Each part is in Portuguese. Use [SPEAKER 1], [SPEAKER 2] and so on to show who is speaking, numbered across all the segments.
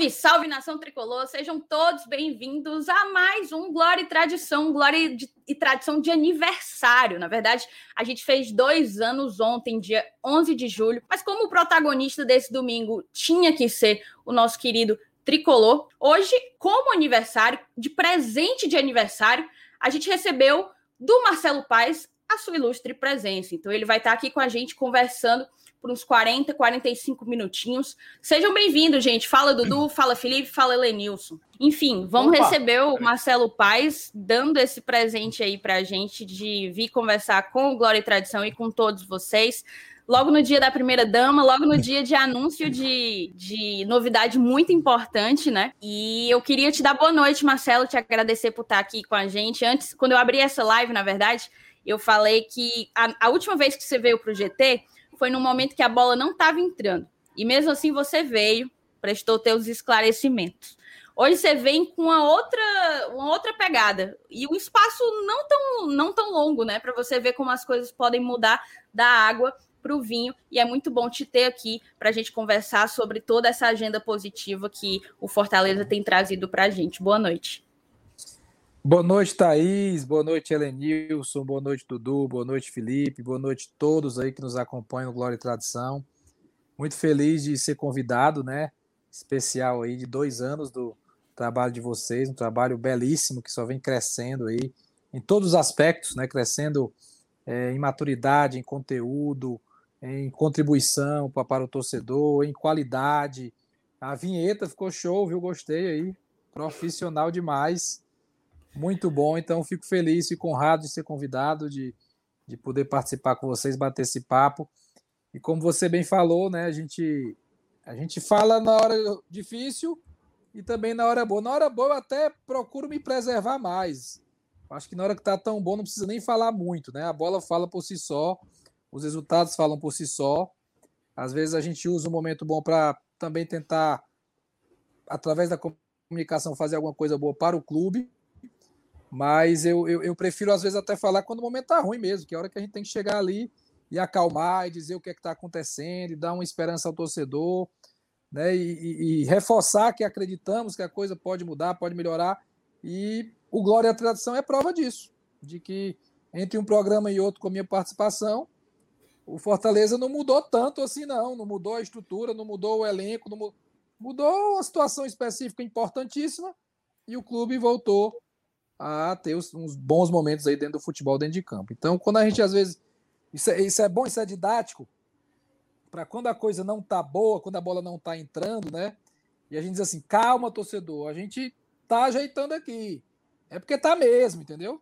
[SPEAKER 1] Salve, salve nação tricolor! Sejam todos bem-vindos a mais um Glória e Tradição, Glória e Tradição de aniversário. Na verdade, a gente fez dois anos ontem, dia 11 de julho, mas como o protagonista desse domingo tinha que ser o nosso querido tricolor, hoje, como aniversário, de presente de aniversário, a gente recebeu do Marcelo Paes a sua ilustre presença. Então, ele vai estar aqui com a gente conversando por uns 40, 45 minutinhos. Sejam bem-vindos, gente. Fala Dudu, fala Felipe, fala Elenilson. Enfim, vamos Opa. receber o Marcelo Paes dando esse presente aí pra gente de vir conversar com o Glória e Tradição e com todos vocês. Logo no dia da primeira dama, logo no dia de anúncio de, de novidade muito importante, né? E eu queria te dar boa noite, Marcelo, te agradecer por estar aqui com a gente. Antes, quando eu abri essa live, na verdade, eu falei que a, a última vez que você veio para o GT foi no momento que a bola não estava entrando. E mesmo assim você veio, prestou teus esclarecimentos. Hoje você vem com uma outra, uma outra pegada e um espaço não tão, não tão longo, né, para você ver como as coisas podem mudar da água para o vinho. E é muito bom te ter aqui para a gente conversar sobre toda essa agenda positiva que o Fortaleza tem trazido para a gente. Boa noite.
[SPEAKER 2] Boa noite, Thaís. Boa noite, Helenilson. Boa noite, Dudu. Boa noite, Felipe. Boa noite a todos aí que nos acompanham no Glória e Tradição. Muito feliz de ser convidado, né? Especial aí de dois anos do trabalho de vocês, um trabalho belíssimo que só vem crescendo aí em todos os aspectos, né? Crescendo é, em maturidade, em conteúdo, em contribuição para o torcedor, em qualidade. A vinheta ficou show, viu? Gostei aí. Profissional demais. Muito bom, então fico feliz, fico honrado de ser convidado, de, de poder participar com vocês, bater esse papo. E como você bem falou, né, a gente, a gente fala na hora difícil e também na hora boa. Na hora boa eu até procuro me preservar mais. Acho que na hora que tá tão bom não precisa nem falar muito, né? A bola fala por si só, os resultados falam por si só. Às vezes a gente usa um momento bom para também tentar, através da comunicação, fazer alguma coisa boa para o clube mas eu, eu, eu, prefiro, às vezes, até falar quando o momento tá ruim mesmo, que é a hora que a gente tem que chegar ali e acalmar e dizer o que é que está acontecendo, e dar uma esperança ao torcedor, né? E, e, e, reforçar que acreditamos que a coisa pode mudar, pode melhorar. E o Glória e a Tradição é prova disso, de que entre um programa e outro com a minha participação, o Fortaleza não mudou tanto assim, não. Não mudou a estrutura, não mudou o elenco, mudou, mudou uma situação específica importantíssima e o clube voltou a ter uns bons momentos aí dentro do futebol, dentro de campo. Então, quando a gente às vezes. Isso é, isso é bom, isso é didático, para quando a coisa não tá boa, quando a bola não tá entrando, né? E a gente diz assim: calma, torcedor, a gente tá ajeitando aqui. É porque tá mesmo, entendeu?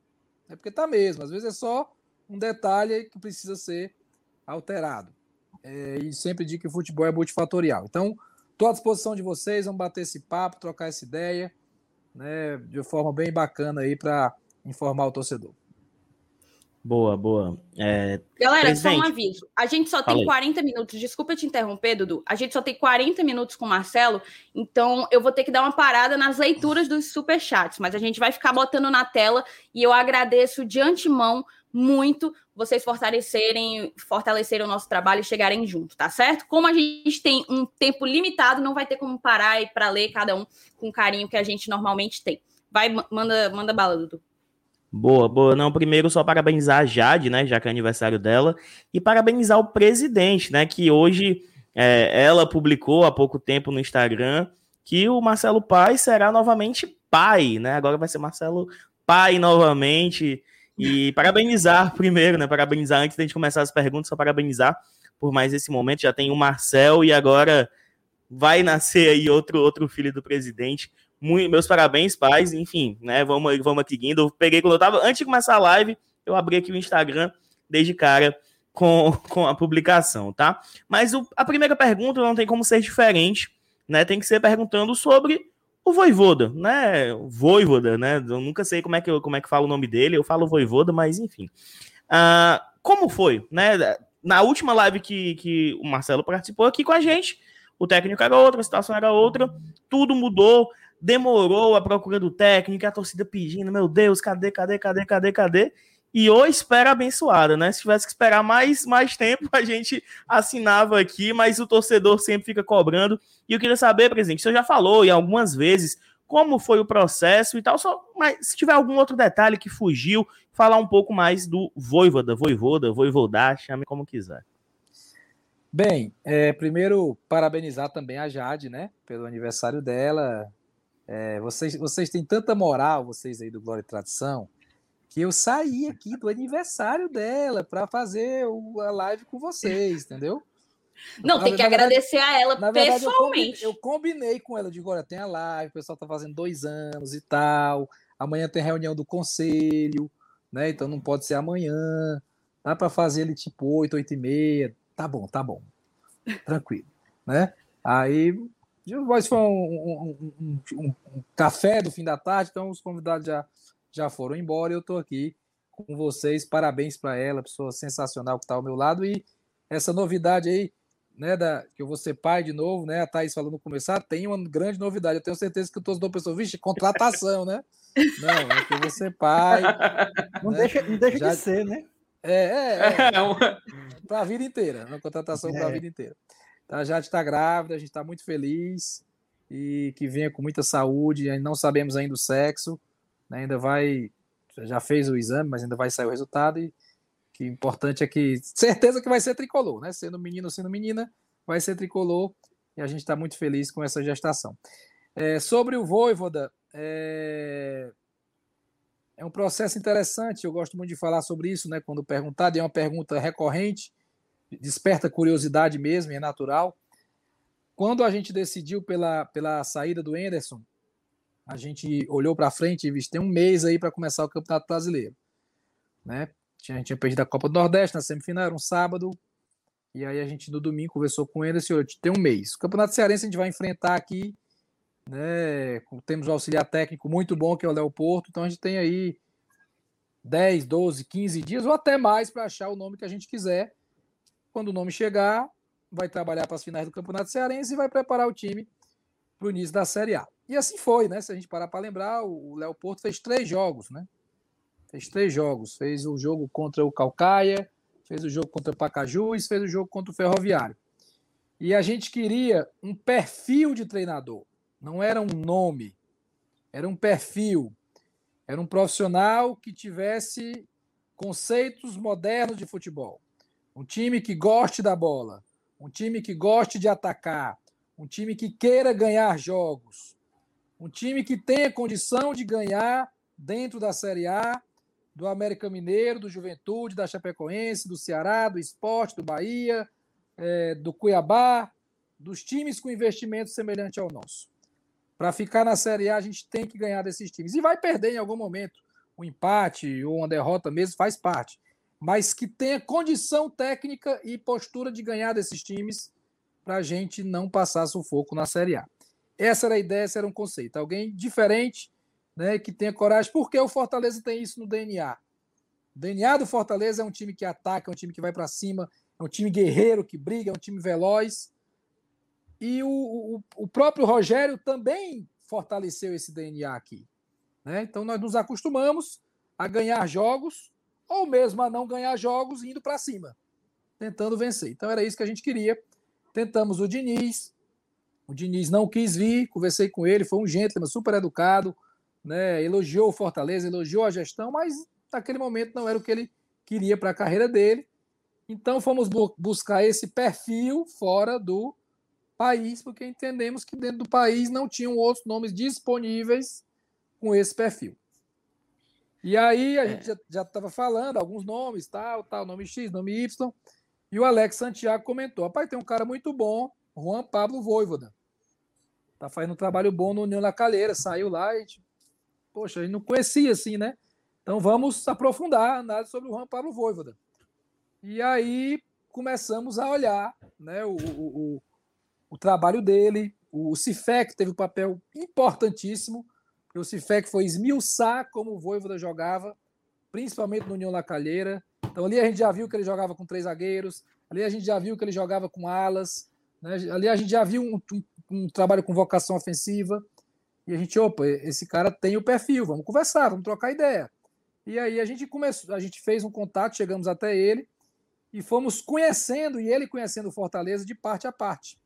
[SPEAKER 2] É porque tá mesmo. Às vezes é só um detalhe que precisa ser alterado. É, e sempre digo que o futebol é multifatorial. Então, estou à disposição de vocês, vamos bater esse papo, trocar essa ideia né, de forma bem bacana aí para informar o torcedor.
[SPEAKER 3] Boa, boa. É,
[SPEAKER 1] Galera, presidente, só um aviso. A gente só tem 40 minutos. Desculpa te interromper, Dudu. A gente só tem 40 minutos com o Marcelo, então eu vou ter que dar uma parada nas leituras dos superchats, mas a gente vai ficar botando na tela e eu agradeço de antemão muito vocês fortalecerem, fortalecerem o nosso trabalho e chegarem junto, tá certo? Como a gente tem um tempo limitado, não vai ter como parar e para ler cada um com o carinho que a gente normalmente tem. Vai, manda, manda bala, Dudu.
[SPEAKER 3] Boa, boa. Não, primeiro só parabenizar a Jade, né, já que é aniversário dela, e parabenizar o presidente, né, que hoje é, ela publicou há pouco tempo no Instagram que o Marcelo Pai será novamente pai, né? Agora vai ser Marcelo Pai novamente. E parabenizar primeiro, né? Parabenizar antes da gente começar as perguntas, só parabenizar por mais esse momento. Já tem o Marcel e agora vai nascer aí outro, outro filho do presidente. Muito, meus parabéns, pais. Enfim, né? Vamos, vamos aqui indo. Eu peguei quando eu tava. Antes de começar a live, eu abri aqui o Instagram desde cara com, com a publicação, tá? Mas o, a primeira pergunta não tem como ser diferente, né? Tem que ser perguntando sobre o Voivoda, né? Voivoda, né? Eu nunca sei como é que eu, como é que fala o nome dele, eu falo Voivoda, mas enfim. Uh, como foi, né? Na última live que, que o Marcelo participou aqui com a gente, o técnico era outro, a situação era outra, tudo mudou, demorou a procura do técnico, a torcida pedindo, meu Deus, cadê, cadê, cadê, cadê, cadê? E ou espera abençoada, né? Se tivesse que esperar mais, mais tempo, a gente assinava aqui, mas o torcedor sempre fica cobrando. E eu queria saber, presidente, você já falou e algumas vezes como foi o processo e tal, só, mas se tiver algum outro detalhe que fugiu, falar um pouco mais do Voivoda, Voivoda, Voivodá, chame como quiser.
[SPEAKER 2] Bem, é, primeiro parabenizar também a Jade, né, pelo aniversário dela. É, vocês, vocês têm tanta moral, vocês aí do Glória e Tradição, que eu saí aqui do aniversário dela para fazer a live com vocês, entendeu?
[SPEAKER 1] Não, tem que agradecer a ela
[SPEAKER 2] na
[SPEAKER 1] verdade, pessoalmente.
[SPEAKER 2] Eu combinei, eu combinei, com ela, digo, olha, tem a live, o pessoal tá fazendo dois anos e tal, amanhã tem reunião do conselho, né? Então não pode ser amanhã, dá para fazer ele tipo 8, 8 e meia, tá bom, tá bom, tranquilo, né? Aí, mas foi um, um, um, um, café do fim da tarde, então os convidados já, já foram embora e eu tô aqui com vocês, parabéns para ela, pessoa sensacional que está ao meu lado e essa novidade aí, né, da, que eu vou ser pai de novo, né? A Thaís falando no começar, tem uma grande novidade. Eu tenho certeza que o torcedor pensou, vixe, contratação, né? Não, é que eu vou ser pai.
[SPEAKER 4] Não né? deixa, não deixa Já... de ser, né?
[SPEAKER 2] É, é, é. é para a vida inteira, uma contratação para a é. vida inteira. Tá, a Jade está grávida, a gente está muito feliz e que venha com muita saúde. Não sabemos ainda o sexo, né? ainda vai, já fez o exame, mas ainda vai sair o resultado e que importante é que certeza que vai ser tricolor, né? Sendo menino ou sendo menina, vai ser tricolor e a gente está muito feliz com essa gestação. É, sobre o Voivoda, é... é um processo interessante, eu gosto muito de falar sobre isso, né? Quando perguntado, é uma pergunta recorrente, desperta curiosidade mesmo, é natural. Quando a gente decidiu pela, pela saída do Enderson, a gente olhou para frente e viu, tem um mês aí para começar o Campeonato Brasileiro. Né? A gente tinha perdido a Copa do Nordeste na semifinal, era um sábado. E aí a gente no domingo conversou com ele e disse: tem um mês. O Campeonato Cearense a gente vai enfrentar aqui. Né? Temos um auxiliar técnico muito bom, que é o Léo Porto. Então a gente tem aí 10, 12, 15 dias, ou até mais, para achar o nome que a gente quiser. Quando o nome chegar, vai trabalhar para as finais do Campeonato Cearense e vai preparar o time para o início da Série A. E assim foi, né? Se a gente parar para lembrar, o Léo Porto fez três jogos, né? Fez três jogos. Fez o jogo contra o Calcaia, fez o jogo contra o Pacajus, fez o jogo contra o Ferroviário. E a gente queria um perfil de treinador. Não era um nome, era um perfil. Era um profissional que tivesse conceitos modernos de futebol. Um time que goste da bola, um time que goste de atacar, um time que queira ganhar jogos, um time que tenha condição de ganhar dentro da Série A do América Mineiro, do Juventude, da Chapecoense, do Ceará, do Esporte, do Bahia, é, do Cuiabá, dos times com investimento semelhante ao nosso. Para ficar na Série A, a gente tem que ganhar desses times. E vai perder em algum momento. Um empate ou uma derrota mesmo faz parte. Mas que tenha condição técnica e postura de ganhar desses times para a gente não passar sufoco na Série A. Essa era a ideia, esse era um conceito. Alguém diferente né, que tenha coragem, porque o Fortaleza tem isso no DNA. O DNA do Fortaleza é um time que ataca, é um time que vai para cima, é um time guerreiro que briga, é um time veloz. E o, o, o próprio Rogério também fortaleceu esse DNA aqui. Né? Então nós nos acostumamos a ganhar jogos, ou mesmo a não ganhar jogos indo para cima, tentando vencer. Então era isso que a gente queria. Tentamos o Diniz, o Diniz não quis vir, conversei com ele, foi um gentleman super educado, né, elogiou o Fortaleza, elogiou a gestão, mas naquele momento não era o que ele queria para a carreira dele. Então fomos bu buscar esse perfil fora do país, porque entendemos que dentro do país não tinham outros nomes disponíveis com esse perfil. E aí a é. gente já estava falando alguns nomes, tal, tal, nome X, nome Y, e o Alex Santiago comentou: rapaz, tem um cara muito bom, Juan Pablo Voivoda. Tá fazendo um trabalho bom no União da Calheira, saiu lá e poxa, a gente não conhecia assim, né? Então vamos aprofundar nada sobre o Juan Pablo Voivoda. E aí começamos a olhar né, o, o, o, o trabalho dele. O Cifec teve um papel importantíssimo, porque o Cifec foi esmiuçar como o Voivoda jogava, principalmente no União La Calheira. Então ali a gente já viu que ele jogava com três zagueiros, ali a gente já viu que ele jogava com alas, né? ali a gente já viu um, um, um trabalho com vocação ofensiva. E a gente, opa, esse cara tem o perfil, vamos conversar, vamos trocar ideia. E aí a gente começou, a gente fez um contato, chegamos até ele e fomos conhecendo e ele conhecendo o Fortaleza de parte a parte.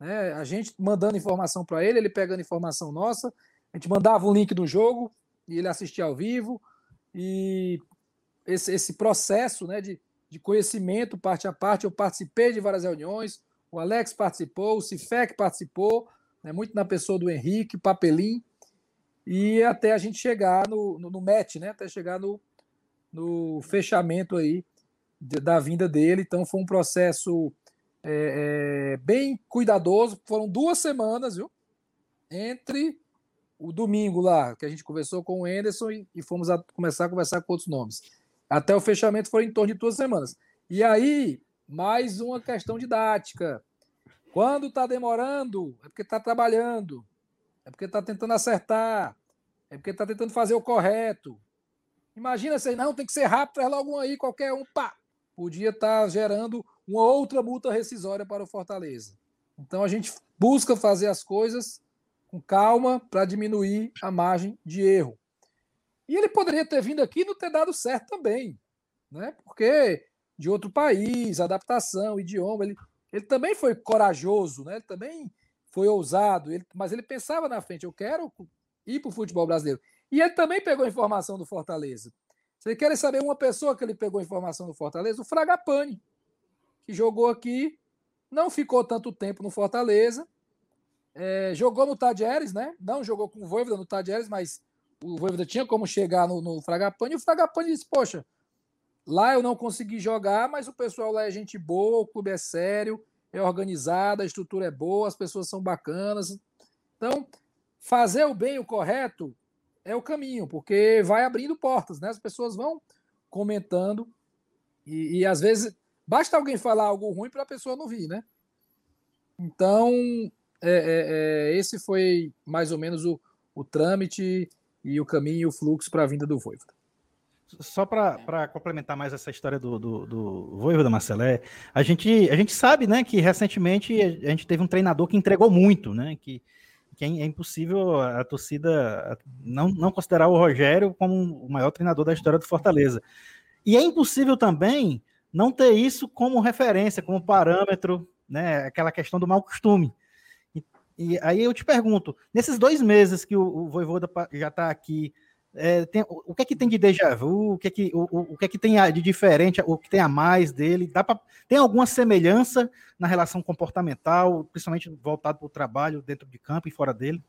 [SPEAKER 2] Né? A gente mandando informação para ele, ele pegando informação nossa, a gente mandava o link do jogo e ele assistia ao vivo e esse, esse processo né, de, de conhecimento parte a parte, eu participei de várias reuniões, o Alex participou, o Cifec participou, né, muito na pessoa do Henrique, Papelim, e até a gente chegar no, no, no match, né, até chegar no, no fechamento aí de, da vinda dele. Então foi um processo é, é, bem cuidadoso. Foram duas semanas, viu? Entre o domingo lá, que a gente conversou com o Anderson e, e fomos a, começar a conversar com outros nomes. Até o fechamento foi em torno de duas semanas. E aí, mais uma questão didática. Quando está demorando, é porque está trabalhando, é porque está tentando acertar, é porque está tentando fazer o correto. Imagina se não, tem que ser rápido, traz logo um aí, qualquer um, pá. Podia estar tá gerando uma outra multa rescisória para o Fortaleza. Então a gente busca fazer as coisas com calma para diminuir a margem de erro. E ele poderia ter vindo aqui e não ter dado certo também, né? Porque de outro país, adaptação, idioma, ele, ele também foi corajoso, né? Ele também foi ousado, ele, mas ele pensava na frente, eu quero ir para o futebol brasileiro. E ele também pegou informação do Fortaleza. Vocês querem saber uma pessoa que ele pegou informação do Fortaleza? O Fragapane, que jogou aqui, não ficou tanto tempo no Fortaleza, é, jogou no Tadieres, né? Não jogou com o Voivoda no Tadieres, mas o Voivoda tinha como chegar no, no Fragapane, e o Fragapane disse, poxa, lá eu não consegui jogar, mas o pessoal lá é gente boa, o clube é sério, é organizado, a estrutura é boa, as pessoas são bacanas. Então, fazer o bem, o correto, é o caminho, porque vai abrindo portas, né? As pessoas vão comentando e, e às vezes basta alguém falar algo ruim para a pessoa não vir, né? Então, é, é, é, esse foi mais ou menos o, o trâmite e o caminho e o fluxo para a vinda do Voivoda.
[SPEAKER 4] Só para complementar mais essa história do, do, do Voivoda Marcelé, a gente, a gente sabe né, que recentemente a gente teve um treinador que entregou muito, né? Que, que é, é impossível a torcida não, não considerar o Rogério como o maior treinador da história do Fortaleza. E é impossível também não ter isso como referência, como parâmetro, né? Aquela questão do mau costume. E aí eu te pergunto, nesses dois meses que o, o Voivoda já está aqui, é, tem, o, que é que tem de déjà vu? O que é que, o, o que, é que tem de diferente, o que tem a mais dele? Dá pra, tem alguma semelhança na relação comportamental, principalmente voltado para o trabalho dentro de campo e fora dele?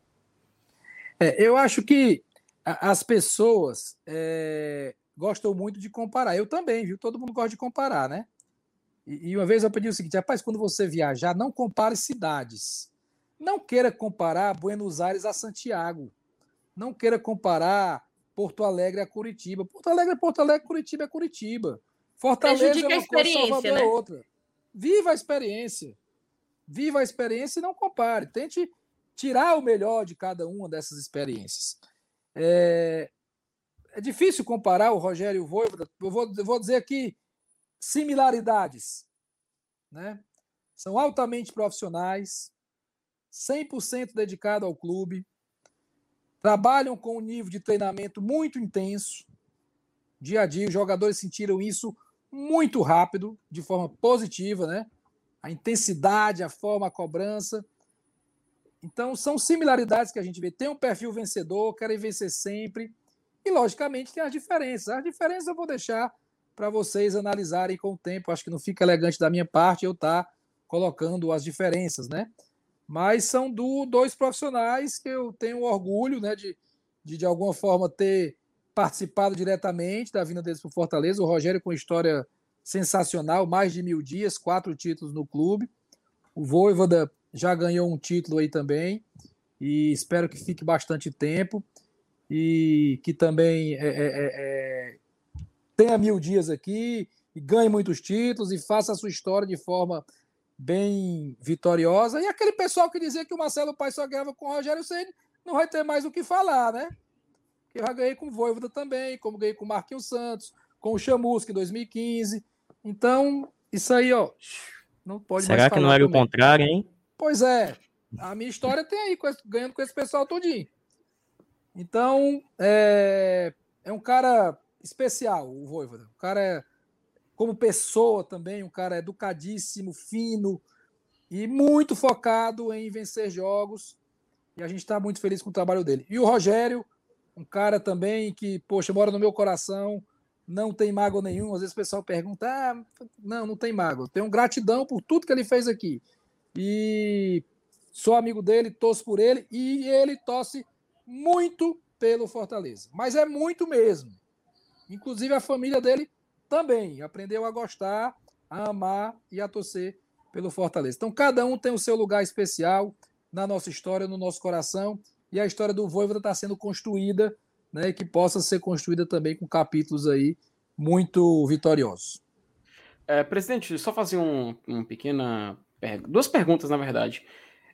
[SPEAKER 2] É, eu acho que as pessoas é, gostam muito de comparar. Eu também, viu? Todo mundo gosta de comparar, né? E, e uma vez eu pedi o seguinte, rapaz, quando você viajar, não compare cidades não queira comparar Buenos Aires a Santiago. Não queira comparar Porto Alegre a Curitiba. Porto Alegre é Porto Alegre, Curitiba é Curitiba. Fortaleza é uma coisa, Salvador né? é outra. Viva a experiência. Viva a experiência e não compare. Tente tirar o melhor de cada uma dessas experiências. É, é difícil comparar o Rogério e o Voivoda. Eu vou, eu vou dizer aqui similaridades. Né? São altamente profissionais, 100% dedicado ao clube, trabalham com um nível de treinamento muito intenso, dia a dia. Os jogadores sentiram isso muito rápido, de forma positiva, né? A intensidade, a forma, a cobrança. Então, são similaridades que a gente vê. Tem um perfil vencedor, querem vencer sempre. E, logicamente, tem as diferenças. As diferenças eu vou deixar para vocês analisarem com o tempo. Acho que não fica elegante da minha parte eu estar tá colocando as diferenças, né? Mas são do, dois profissionais que eu tenho orgulho né, de, de, de alguma forma, ter participado diretamente da vinda deles para o Fortaleza. O Rogério com história sensacional, mais de mil dias, quatro títulos no clube. O Voivoda já ganhou um título aí também e espero que fique bastante tempo e que também é, é, é, é tenha mil dias aqui e ganhe muitos títulos e faça a sua história de forma bem vitoriosa. E aquele pessoal que dizia que o Marcelo Pai só ganhava com o Rogério Ceni não vai ter mais o que falar, né? Que eu já ganhei com o Voivoda também, como ganhei com o Marquinhos Santos, com o Chamusca em 2015. Então, isso aí, ó, não pode
[SPEAKER 3] Será que não era também. o contrário, hein?
[SPEAKER 2] Pois é. A minha história tem aí, ganhando com esse pessoal todinho. Então, é, é um cara especial, o Voivoda. O cara é, como pessoa também, um cara educadíssimo, fino e muito focado em vencer jogos. E a gente está muito feliz com o trabalho dele. E o Rogério, um cara também que, poxa, mora no meu coração, não tem mágoa nenhum. Às vezes o pessoal pergunta: ah, não, não tem mágoa. Tenho gratidão por tudo que ele fez aqui. E sou amigo dele, torço por ele e ele torce muito pelo Fortaleza. Mas é muito mesmo. Inclusive a família dele também aprendeu a gostar, a amar e a torcer pelo Fortaleza. Então cada um tem o seu lugar especial na nossa história, no nosso coração. E a história do Voivoda está sendo construída né, que possa ser construída também com capítulos aí muito vitoriosos.
[SPEAKER 5] É, presidente, só fazer um, um pequena duas perguntas na verdade,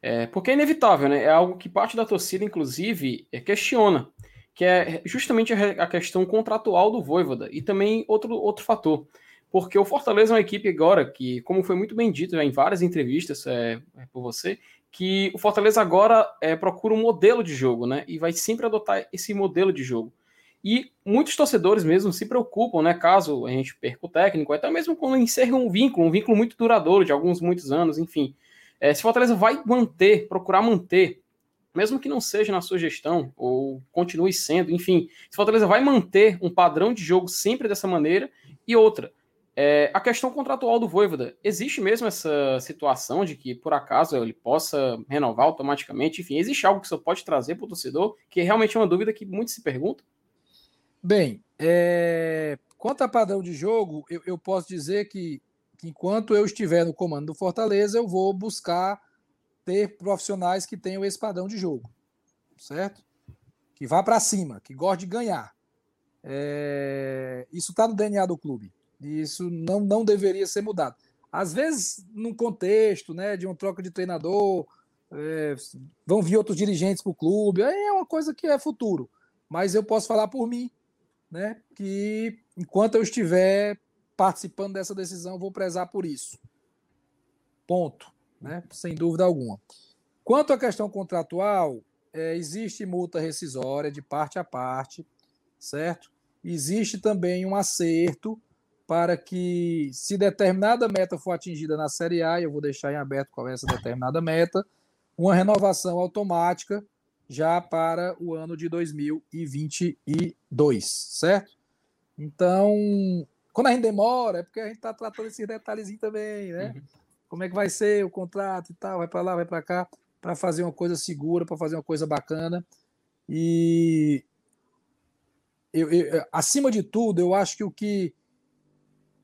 [SPEAKER 5] é, porque é inevitável, né? É algo que parte da torcida, inclusive, é, questiona, que é justamente a, questão contratual do Voivoda e também outro outro fator, porque o Fortaleza é uma equipe agora que, como foi muito bem dito em várias entrevistas é, é, por você, que o Fortaleza agora é, procura um modelo de jogo, né? E vai sempre adotar esse modelo de jogo. E muitos torcedores mesmo se preocupam, né? Caso a gente perca o técnico, até mesmo quando encerra um vínculo, um vínculo muito duradouro, de alguns muitos anos, enfim. É, se o Fortaleza vai manter, procurar manter, mesmo que não seja na sua gestão, ou continue sendo, enfim, se Fortaleza vai manter um padrão de jogo sempre dessa maneira, e outra, é, a questão contratual do Voivoda, existe mesmo essa situação de que, por acaso, ele possa renovar automaticamente? Enfim, existe algo que você pode trazer para o torcedor, que realmente é uma dúvida que muitos se perguntam?
[SPEAKER 2] Bem, é... quanto a padrão de jogo, eu, eu posso dizer que, que, enquanto eu estiver no comando do Fortaleza, eu vou buscar ter profissionais que tenham esse padrão de jogo, certo? Que vá para cima, que goste de ganhar. É... Isso está no DNA do clube. E isso não, não deveria ser mudado. Às vezes, num contexto né, de uma troca de treinador, é, vão vir outros dirigentes para o clube, aí é uma coisa que é futuro. Mas eu posso falar por mim, né, que enquanto eu estiver participando dessa decisão, vou prezar por isso. Ponto. Né, sem dúvida alguma. Quanto à questão contratual, é, existe multa rescisória de parte a parte, certo? Existe também um acerto para que, se determinada meta for atingida na Série A, eu vou deixar em aberto qual é essa determinada meta, uma renovação automática já para o ano de 2022, certo? Então, quando a gente demora, é porque a gente está tratando esses detalhezinhos também, né? Uhum. Como é que vai ser o contrato e tal, vai para lá, vai para cá, para fazer uma coisa segura, para fazer uma coisa bacana. E eu, eu, acima de tudo, eu acho que o que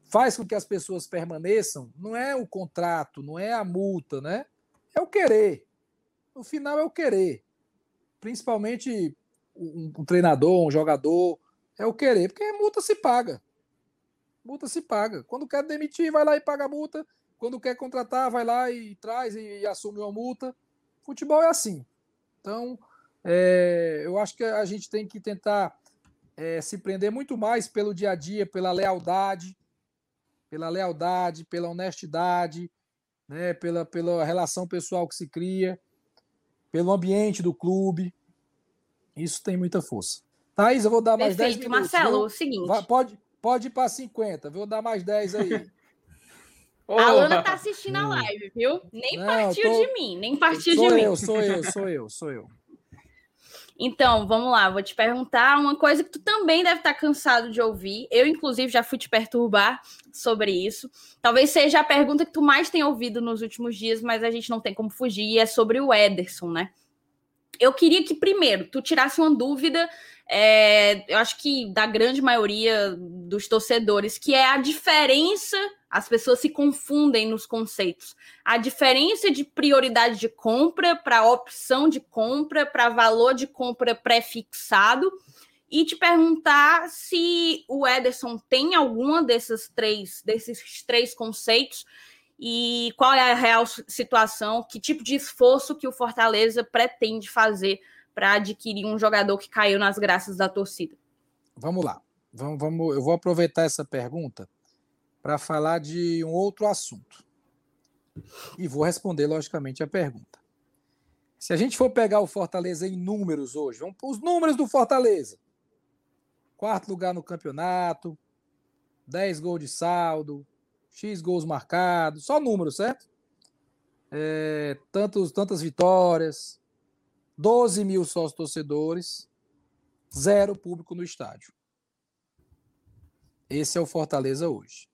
[SPEAKER 2] faz com que as pessoas permaneçam não é o contrato, não é a multa, né? É o querer. No final é o querer. Principalmente um, um treinador, um jogador, é o querer, porque multa se paga. Multa se paga. Quando quer demitir, vai lá e paga a multa. Quando quer contratar, vai lá e traz e, e assume uma multa. Futebol é assim. Então, é, eu acho que a gente tem que tentar é, se prender muito mais pelo dia a dia, pela lealdade, pela lealdade, pela honestidade, né, pela, pela relação pessoal que se cria, pelo ambiente do clube. Isso tem muita força. Thaís, eu vou dar mais Perfeito, 10 minutos.
[SPEAKER 1] Marcelo, viu? o seguinte.
[SPEAKER 2] Vai, pode, pode ir para 50, vou dar mais 10 aí.
[SPEAKER 1] Oh. A Ana tá assistindo a live, viu? Nem Não, partiu tô... de mim, nem partiu
[SPEAKER 2] sou
[SPEAKER 1] de
[SPEAKER 2] eu,
[SPEAKER 1] mim.
[SPEAKER 2] Sou eu, sou eu, sou eu.
[SPEAKER 1] Então, vamos lá, vou te perguntar uma coisa que tu também deve estar cansado de ouvir. Eu, inclusive, já fui te perturbar sobre isso. Talvez seja a pergunta que tu mais tem ouvido nos últimos dias, mas a gente não tem como fugir, e é sobre o Ederson, né? Eu queria que, primeiro, tu tirasse uma dúvida, é, eu acho que da grande maioria dos torcedores, que é a diferença as pessoas se confundem nos conceitos. A diferença de prioridade de compra para opção de compra, para valor de compra pré-fixado, e te perguntar se o Ederson tem alguma desses três, desses três conceitos e qual é a real situação, que tipo de esforço que o Fortaleza pretende fazer para adquirir um jogador que caiu nas graças da torcida.
[SPEAKER 2] Vamos lá. Vamos, vamos, eu vou aproveitar essa pergunta para falar de um outro assunto. E vou responder, logicamente, a pergunta. Se a gente for pegar o Fortaleza em números hoje, vamos os números do Fortaleza. quarto lugar no campeonato, 10 gols de saldo, X gols marcados, só número, certo? É, tantos, tantas vitórias, 12 mil sócios torcedores, zero público no estádio. Esse é o Fortaleza hoje,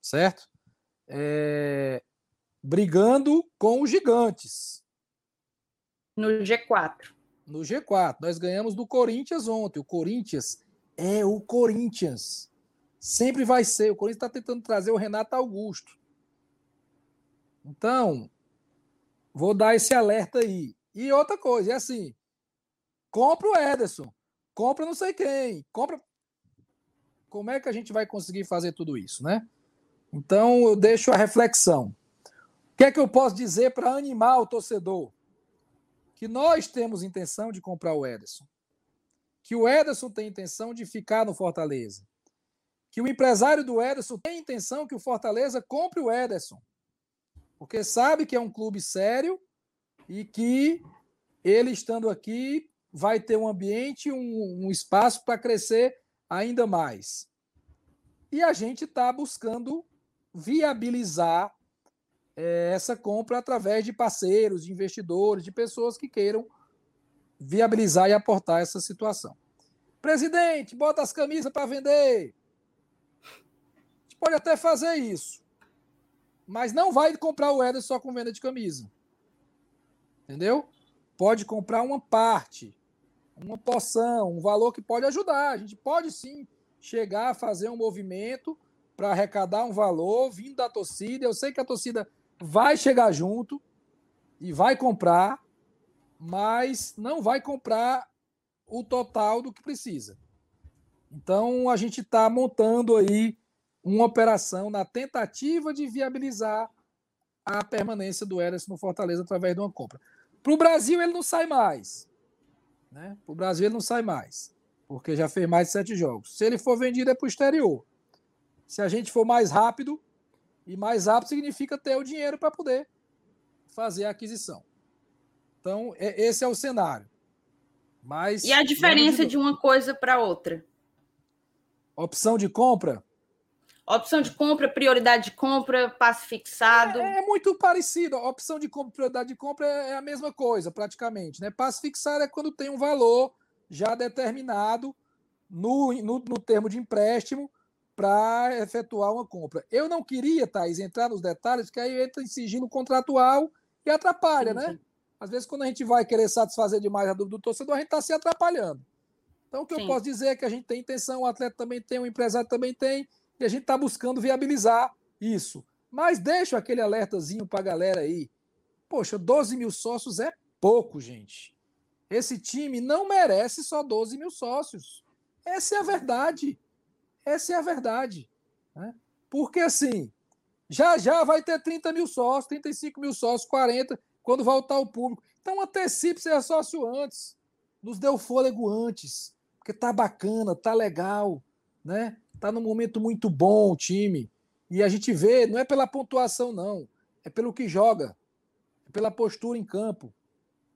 [SPEAKER 2] certo? É, brigando com os gigantes.
[SPEAKER 1] No G4.
[SPEAKER 2] No G4. Nós ganhamos do Corinthians ontem. O Corinthians é o Corinthians. Sempre vai ser. O Corinthians está tentando trazer o Renato Augusto. Então, vou dar esse alerta aí. E outra coisa, é assim: compra o Ederson, compra não sei quem, compra. Como é que a gente vai conseguir fazer tudo isso, né? Então, eu deixo a reflexão. O que é que eu posso dizer para animar o torcedor? Que nós temos intenção de comprar o Ederson. Que o Ederson tem intenção de ficar no Fortaleza. Que o empresário do Ederson tem intenção que o Fortaleza compre o Ederson. Porque sabe que é um clube sério e que ele estando aqui vai ter um ambiente, um, um espaço para crescer ainda mais. E a gente está buscando viabilizar é, essa compra através de parceiros, de investidores, de pessoas que queiram viabilizar e aportar essa situação. Presidente, bota as camisas para vender. A gente pode até fazer isso. Mas não vai comprar o Éder só com venda de camisa. Entendeu? Pode comprar uma parte, uma porção, um valor que pode ajudar. A gente pode sim chegar a fazer um movimento para arrecadar um valor vindo da torcida. Eu sei que a torcida vai chegar junto e vai comprar, mas não vai comprar o total do que precisa. Então a gente está montando aí uma operação na tentativa de viabilizar a permanência do Eras no Fortaleza através de uma compra. Para o Brasil ele não sai mais. Né? Para o Brasil ele não sai mais. Porque já fez mais de sete jogos. Se ele for vendido é para o exterior. Se a gente for mais rápido, e mais rápido significa ter o dinheiro para poder fazer a aquisição. Então, é, esse é o cenário. Mas,
[SPEAKER 1] e a diferença de... de uma coisa para outra?
[SPEAKER 2] Opção de compra?
[SPEAKER 1] Opção de compra, prioridade de compra, passe fixado.
[SPEAKER 2] É, é, muito parecido. A opção de compra, prioridade de compra é a mesma coisa, praticamente. Né? Passe fixado é quando tem um valor já determinado no, no, no termo de empréstimo para efetuar uma compra. Eu não queria, Thais, entrar nos detalhes, que aí entra em sigilo contratual e atrapalha, sim, né? Sim. Às vezes, quando a gente vai querer satisfazer demais a dúvida do torcedor, a gente está se atrapalhando. Então, o que sim. eu posso dizer é que a gente tem intenção, o atleta também tem, o empresário também tem, e a gente está buscando viabilizar isso. Mas deixa aquele alertazinho para a galera aí. Poxa, 12 mil sócios é pouco, gente. Esse time não merece só 12 mil sócios. Essa é a verdade. Essa é a verdade. Né? Porque assim, já já vai ter 30 mil sócios, 35 mil sócios, 40, quando voltar o público. Então antecipe ser sócio antes. Nos deu fôlego antes. Porque tá bacana, tá legal, né? Tá num momento muito bom o time. E a gente vê, não é pela pontuação, não. É pelo que joga. É pela postura em campo.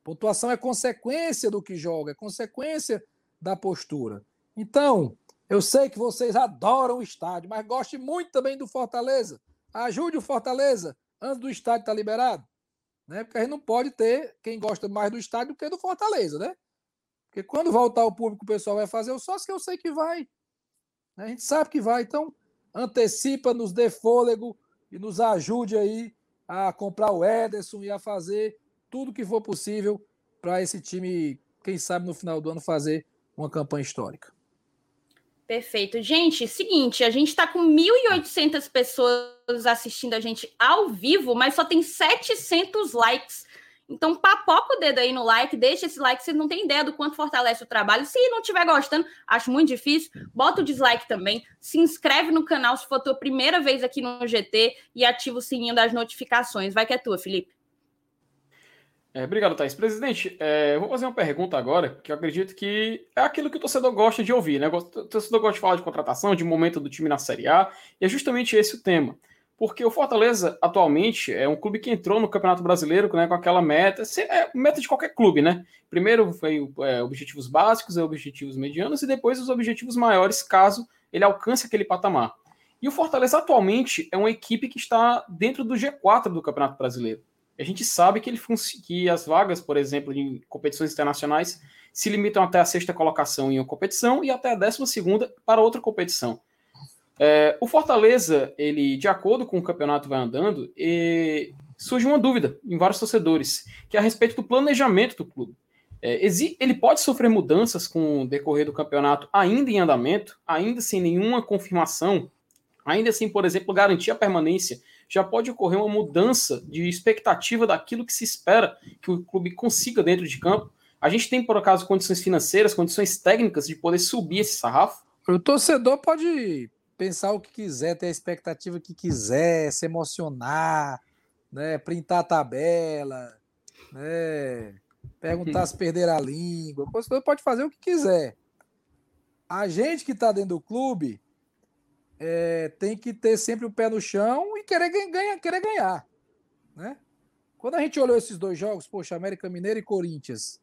[SPEAKER 2] Pontuação é consequência do que joga, é consequência da postura. Então, eu sei que vocês adoram o estádio, mas goste muito também do Fortaleza. Ajude o Fortaleza antes do estádio estar tá liberado. Né? Porque a gente não pode ter quem gosta mais do estádio do que do Fortaleza, né? Porque quando voltar o público, o pessoal vai fazer o sócio, que eu sei que vai. A gente sabe que vai. Então, antecipa, nos dê fôlego e nos ajude aí a comprar o Ederson e a fazer tudo que for possível para esse time, quem sabe no final do ano, fazer uma campanha histórica.
[SPEAKER 1] Perfeito. Gente, seguinte, a gente está com 1.800 pessoas assistindo a gente ao vivo, mas só tem 700 likes. Então, papoca o dedo aí no like, deixa esse like, vocês não têm ideia do quanto fortalece o trabalho. Se não estiver gostando, acho muito difícil, bota o dislike também, se inscreve no canal se for a tua primeira vez aqui no GT e ativa o sininho das notificações. Vai que é tua, Felipe.
[SPEAKER 5] É, obrigado, Thais. Presidente, é, eu vou fazer uma pergunta agora, que eu acredito que é aquilo que o torcedor gosta de ouvir, né? O torcedor gosta de falar de contratação, de momento do time na Série A, e é justamente esse o tema. Porque o Fortaleza, atualmente, é um clube que entrou no Campeonato Brasileiro né, com aquela meta, é meta de qualquer clube, né? Primeiro foi é, objetivos básicos, objetivos medianos e depois os objetivos maiores, caso ele alcance aquele patamar. E o Fortaleza atualmente é uma equipe que está dentro do G4 do Campeonato Brasileiro. A gente sabe que, ele que as vagas, por exemplo, em competições internacionais se limitam até a sexta colocação em uma competição e até a décima segunda para outra competição. É, o Fortaleza, ele, de acordo com o campeonato vai andando, surge uma dúvida em vários torcedores, que é a respeito do planejamento do clube. É, ele pode sofrer mudanças com o decorrer do campeonato ainda em andamento, ainda sem nenhuma confirmação, ainda assim, por exemplo, garantir a permanência, já pode ocorrer uma mudança de expectativa daquilo que se espera que o clube consiga dentro de campo. A gente tem, por acaso, condições financeiras, condições técnicas de poder subir esse sarrafo?
[SPEAKER 2] O torcedor pode pensar o que quiser, ter a expectativa que quiser, se emocionar, né, printar a tabela, né, perguntar se perder a língua. O torcedor pode fazer o que quiser. A gente que está dentro do clube é, tem que ter sempre o pé no chão e querer, ganha, querer ganhar. Né? Quando a gente olhou esses dois jogos, poxa, América Mineira e Corinthians,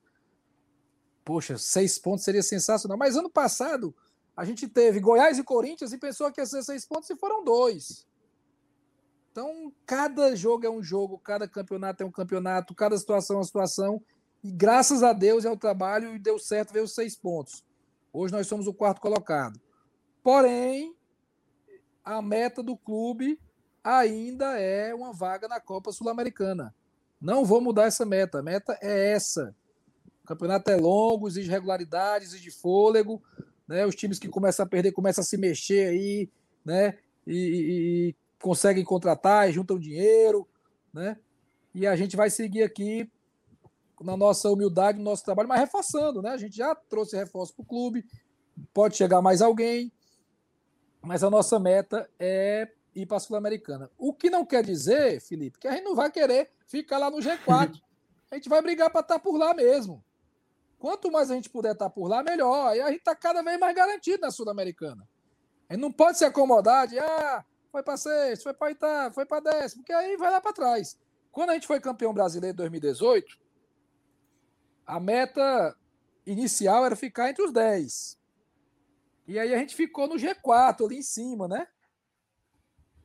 [SPEAKER 2] poxa, seis pontos seria sensacional. Mas ano passado, a gente teve Goiás e Corinthians e pensou que ia ser seis pontos e foram dois. Então, cada jogo é um jogo, cada campeonato é um campeonato, cada situação é uma situação. E graças a Deus é o trabalho e deu certo ver os seis pontos. Hoje nós somos o quarto colocado. Porém, a meta do clube ainda é uma vaga na Copa Sul-Americana. Não vou mudar essa meta. A meta é essa. O campeonato é longo, exige regularidade, exige fôlego né? Os times que começam a perder começam a se mexer aí, né? E, e, e conseguem contratar, e juntam dinheiro, né? E a gente vai seguir aqui na nossa humildade, no nosso trabalho, mas reforçando, né? A gente já trouxe reforço para o clube, pode chegar mais alguém, mas a nossa meta é ir para a Sul-Americana. O que não quer dizer, Felipe, que a gente não vai querer ficar lá no G4. A gente vai brigar para estar por lá mesmo. Quanto mais a gente puder estar por lá, melhor. E a gente está cada vez mais garantido na Sul-Americana. A gente não pode se acomodar de, ah, foi para sexto, foi para oitavo, foi para décimo, porque aí vai lá para trás. Quando a gente foi campeão brasileiro em 2018, a meta inicial era ficar entre os 10. E aí a gente ficou no G4, ali em cima, né?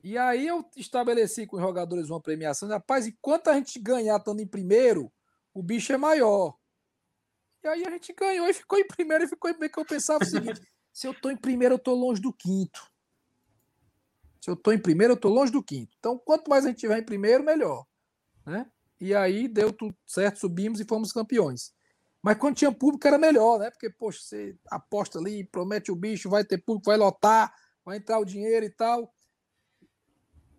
[SPEAKER 2] E aí eu estabeleci com os jogadores uma premiação. Rapaz, enquanto a gente ganhar estando em primeiro, o bicho é maior. E aí a gente ganhou e ficou em primeiro e ficou em primeiro. Que eu pensava o seguinte: se eu tô em primeiro, eu tô longe do quinto. Se eu tô em primeiro, eu tô longe do quinto. Então, quanto mais a gente tiver em primeiro, melhor. Né? E aí deu tudo certo, subimos e fomos campeões. Mas quando tinha público era melhor, né? Porque, poxa, você aposta ali, promete o bicho, vai ter público, vai lotar, vai entrar o dinheiro e tal.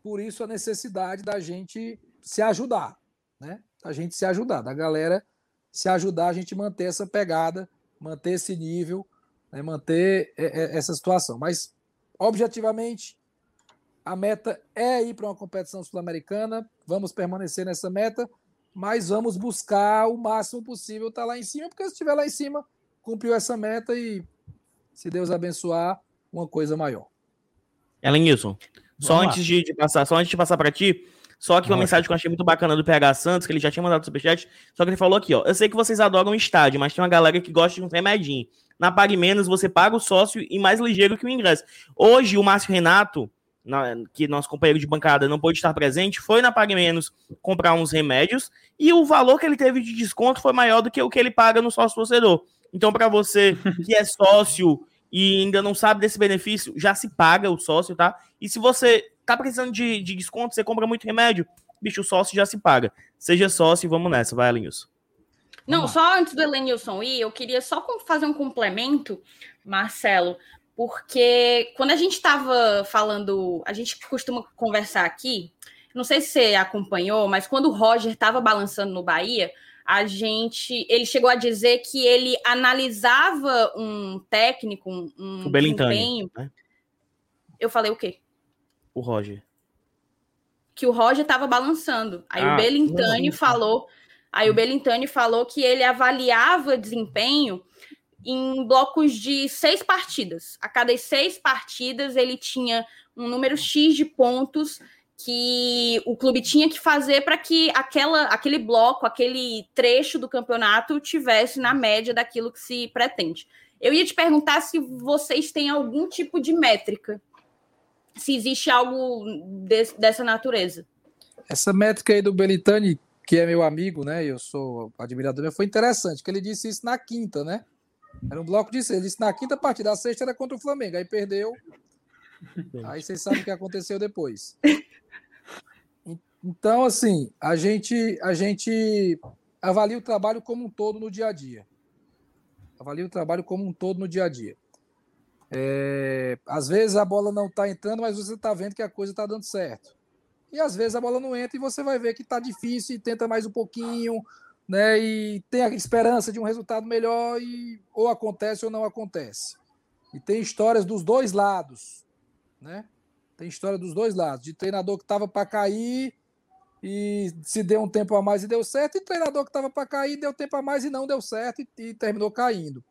[SPEAKER 2] Por isso a necessidade da gente se ajudar, né? Da gente se ajudar, da galera se ajudar a gente manter essa pegada, manter esse nível, né, manter essa situação. Mas, objetivamente, a meta é ir para uma competição sul-americana, vamos permanecer nessa meta, mas vamos buscar o máximo possível estar tá lá em cima, porque se estiver lá em cima, cumpriu essa meta e, se Deus abençoar, uma coisa maior.
[SPEAKER 3] Ellen Nilson, só antes de, de, passar, só antes de passar para ti, só que uma mensagem que eu achei muito bacana do PH Santos, que ele já tinha mandado no superchat, só que ele falou aqui, ó. Eu sei que vocês adoram estádio, mas tem uma galera que gosta de um remedinho. Na Pague Menos, você paga o sócio e mais ligeiro que o ingresso. Hoje, o Márcio Renato, na, que nosso companheiro de bancada não pôde estar presente, foi na Pague Menos comprar uns remédios e o valor que ele teve de desconto foi maior do que o que ele paga no sócio torcedor. Então, para você que é sócio e ainda não sabe desse benefício, já se paga o sócio, tá? E se você tá precisando de, de desconto, você compra muito remédio, bicho, o sócio já se paga. Seja sócio e vamos nessa, vai, Elenilson.
[SPEAKER 1] Não, só antes do Elenilson ir, eu queria só fazer um complemento, Marcelo, porque quando a gente estava falando, a gente costuma conversar aqui, não sei se você acompanhou, mas quando o Roger estava balançando no Bahia, a gente, ele chegou a dizer que ele analisava um técnico, um, um
[SPEAKER 3] o desempenho. Né?
[SPEAKER 1] Eu falei o quê?
[SPEAKER 3] O Roger?
[SPEAKER 1] Que o Roger estava balançando. Aí ah, o Belintani falou. Aí o Belintani falou que ele avaliava desempenho em blocos de seis partidas. A cada seis partidas ele tinha um número X de pontos que o clube tinha que fazer para que aquela, aquele bloco, aquele trecho do campeonato tivesse na média daquilo que se pretende. Eu ia te perguntar se vocês têm algum tipo de métrica, se existe algo de, dessa natureza.
[SPEAKER 2] Essa métrica aí do Belitani, que é meu amigo, né? Eu sou admirador, foi interessante, que ele disse isso na quinta, né? Era um bloco de seis. Ele disse na quinta partida, a sexta era contra o Flamengo, aí perdeu. Aí vocês sabem o que aconteceu depois. Então, assim, a gente, a gente avalia o trabalho como um todo no dia a dia. Avalia o trabalho como um todo no dia a dia. É, às vezes a bola não está entrando, mas você está vendo que a coisa está dando certo. E às vezes a bola não entra e você vai ver que está difícil e tenta mais um pouquinho, né? E tem a esperança de um resultado melhor e ou acontece ou não acontece. E tem histórias dos dois lados, né? Tem história dos dois lados, de treinador que estava para cair e se deu um tempo a mais e deu certo, e treinador que estava para cair deu tempo a mais e não deu certo e, e terminou caindo.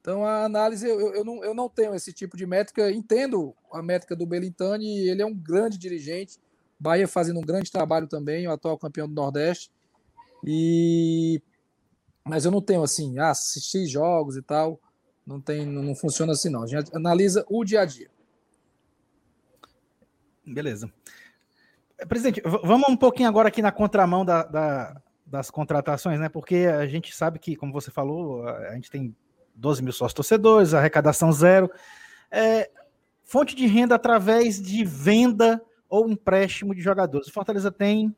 [SPEAKER 2] Então a análise, eu, eu, não, eu não tenho esse tipo de métrica, entendo a métrica do Belintani, ele é um grande dirigente, Bahia fazendo um grande trabalho também, o atual campeão do Nordeste, e mas eu não tenho assim, ah, assistir jogos e tal, não tem, não, não funciona assim não. A gente analisa o dia a dia.
[SPEAKER 4] Beleza. Presidente, vamos um pouquinho agora aqui na contramão da, da, das contratações, né? Porque a gente sabe que, como você falou, a gente tem 12 mil sócios torcedores, arrecadação zero. É, fonte de renda através de venda ou empréstimo de jogadores. O Fortaleza tem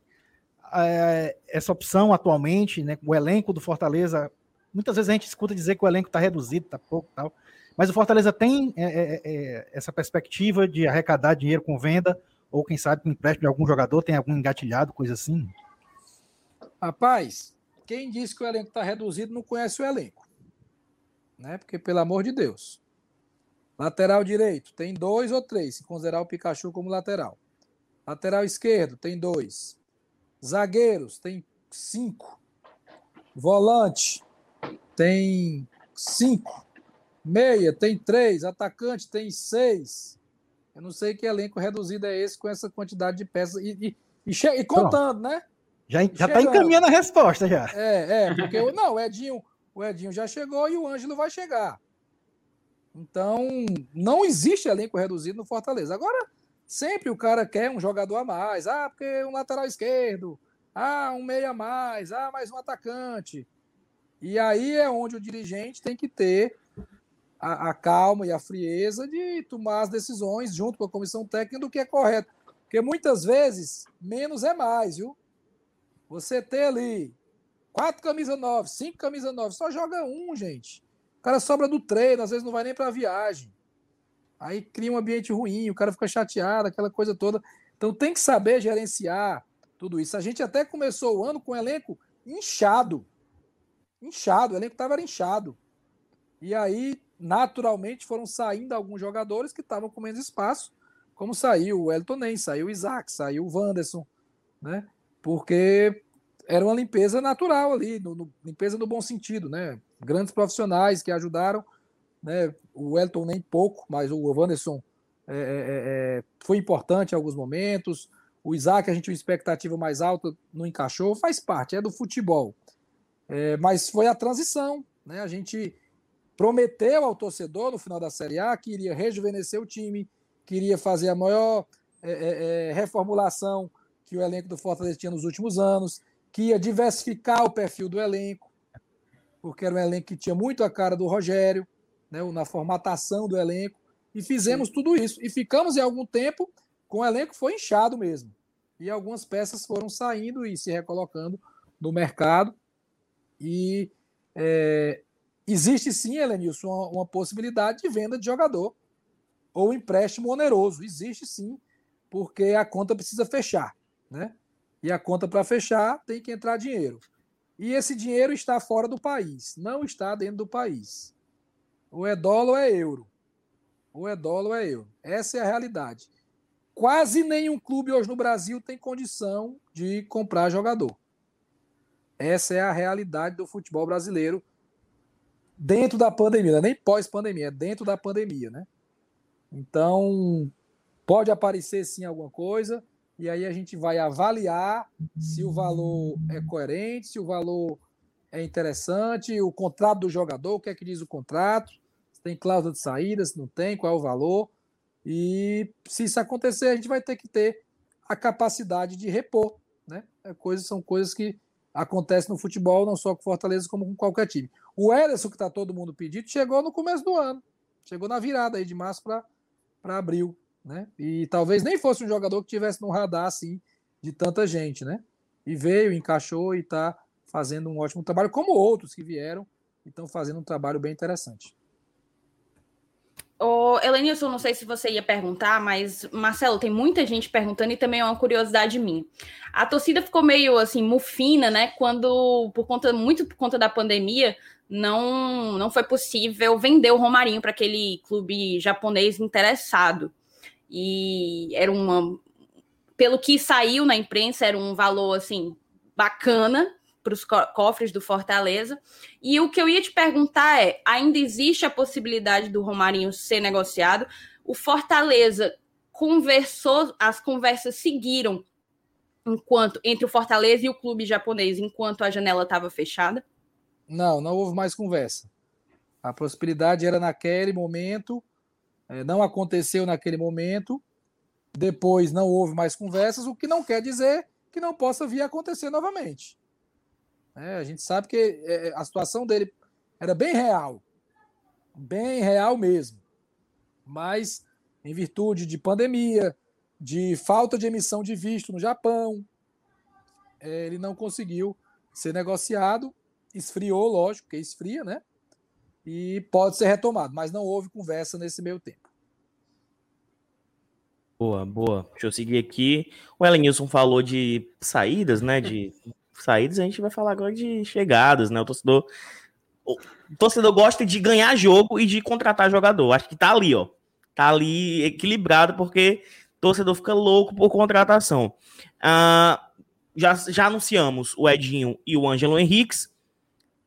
[SPEAKER 4] é, essa opção atualmente, né? O elenco do Fortaleza. Muitas vezes a gente escuta dizer que o elenco está reduzido, está pouco tal. Mas o Fortaleza tem é, é, é, essa perspectiva de arrecadar dinheiro com venda ou quem sabe com empréstimo de algum jogador, tem algum engatilhado, coisa assim?
[SPEAKER 2] Rapaz, quem disse que o elenco está reduzido não conhece o elenco. Né? Porque, pelo amor de Deus. Lateral direito, tem dois ou três, se considerar o Pikachu como lateral. Lateral esquerdo, tem dois. Zagueiros, tem cinco. Volante, tem cinco. Meia, tem três. Atacante, tem seis. Eu não sei que elenco reduzido é esse com essa quantidade de peças. E, e, e, e contando, né?
[SPEAKER 4] Já, já tá encaminhando a resposta já.
[SPEAKER 2] É, é, porque não, Edinho, o Edinho já chegou e o Ângelo vai chegar. Então, não existe elenco reduzido no Fortaleza. Agora, sempre o cara quer um jogador a mais. Ah, porque um lateral esquerdo. Ah, um meia a mais. Ah, mais um atacante. E aí é onde o dirigente tem que ter a, a, calma e a frieza de tomar as decisões junto com a comissão técnica do que é correto. Porque muitas vezes menos é mais, viu? Você ter ali quatro camisas nove, cinco camisas nove, só joga um, gente. O cara sobra do treino, às vezes não vai nem para a viagem. Aí cria um ambiente ruim, o cara fica chateado, aquela coisa toda. Então tem que saber gerenciar tudo isso. A gente até começou o ano com o elenco inchado. Inchado, o elenco estava inchado. E aí naturalmente foram saindo alguns jogadores que estavam com menos espaço, como saiu o Elton saiu o Isaac, saiu o Wanderson, né? Porque era uma limpeza natural ali, no, no, limpeza no bom sentido, né? Grandes profissionais que ajudaram, né? O Elton nem pouco, mas o Wanderson é, é, é, é, foi importante em alguns momentos. O Isaac, a gente tinha uma expectativa mais alta, não encaixou, faz parte, é do futebol. É, mas foi a transição, né? A gente prometeu ao torcedor no final da Série A que iria rejuvenescer o time, queria fazer a maior é, reformulação que o elenco do Fortaleza tinha nos últimos anos, que ia diversificar o perfil do elenco, porque era um elenco que tinha muito a cara do Rogério, né, na formatação do elenco, e fizemos Sim. tudo isso. E ficamos em algum tempo com o elenco foi inchado mesmo. E algumas peças foram saindo e se recolocando no mercado. E é, Existe sim, Helenilson, uma, uma possibilidade de venda de jogador ou empréstimo oneroso. Existe sim, porque a conta precisa fechar, né? E a conta para fechar tem que entrar dinheiro. E esse dinheiro está fora do país, não está dentro do país. Ou é dólar ou é euro. Ou é dólar ou é euro. Essa é a realidade. Quase nenhum clube hoje no Brasil tem condição de comprar jogador. Essa é a realidade do futebol brasileiro dentro da pandemia, é nem pós-pandemia, é dentro da pandemia, né? Então, pode aparecer sim alguma coisa. E aí a gente vai avaliar se o valor é coerente, se o valor é interessante, o contrato do jogador, o que é que diz o contrato, se tem cláusula de saída, se não tem, qual é o valor. E se isso acontecer, a gente vai ter que ter a capacidade de repor. Né? É coisas, são coisas que acontecem no futebol, não só com Fortaleza, como com qualquer time. O Ederson, que está todo mundo pedindo, chegou no começo do ano. Chegou na virada aí de março para abril né? E talvez nem fosse um jogador que tivesse no radar assim de tanta gente, né? E veio, encaixou e está fazendo um ótimo trabalho, como outros que vieram e estão fazendo um trabalho bem interessante.
[SPEAKER 1] Ô, Elenilson, não sei se você ia perguntar, mas Marcelo, tem muita gente perguntando e também é uma curiosidade minha. A torcida ficou meio assim, mufina, né? Quando, por conta, muito por conta da pandemia, não, não foi possível vender o Romarinho para aquele clube japonês interessado e era uma. Pelo que saiu na imprensa, era um valor assim bacana para os cofres do Fortaleza. E o que eu ia te perguntar é: ainda existe a possibilidade do Romarinho ser negociado? O Fortaleza conversou, as conversas seguiram enquanto entre o Fortaleza e o clube japonês enquanto a janela estava fechada?
[SPEAKER 2] Não, não houve mais conversa. A possibilidade era naquele momento é, não aconteceu naquele momento, depois não houve mais conversas, o que não quer dizer que não possa vir a acontecer novamente. É, a gente sabe que é, a situação dele era bem real, bem real mesmo, mas em virtude de pandemia, de falta de emissão de visto no Japão, é, ele não conseguiu ser negociado, esfriou, lógico, porque esfria, né? E pode ser retomado, mas não houve conversa nesse meio tempo.
[SPEAKER 3] Boa, boa. Deixa eu seguir aqui. O Elenilson falou de saídas, né? De saídas, a gente vai falar agora de chegadas, né? O torcedor, o torcedor gosta de ganhar jogo e de contratar jogador. Acho que tá ali, ó. Tá ali equilibrado, porque o torcedor fica louco por contratação. Ah, já, já anunciamos o Edinho e o Ângelo Henriques.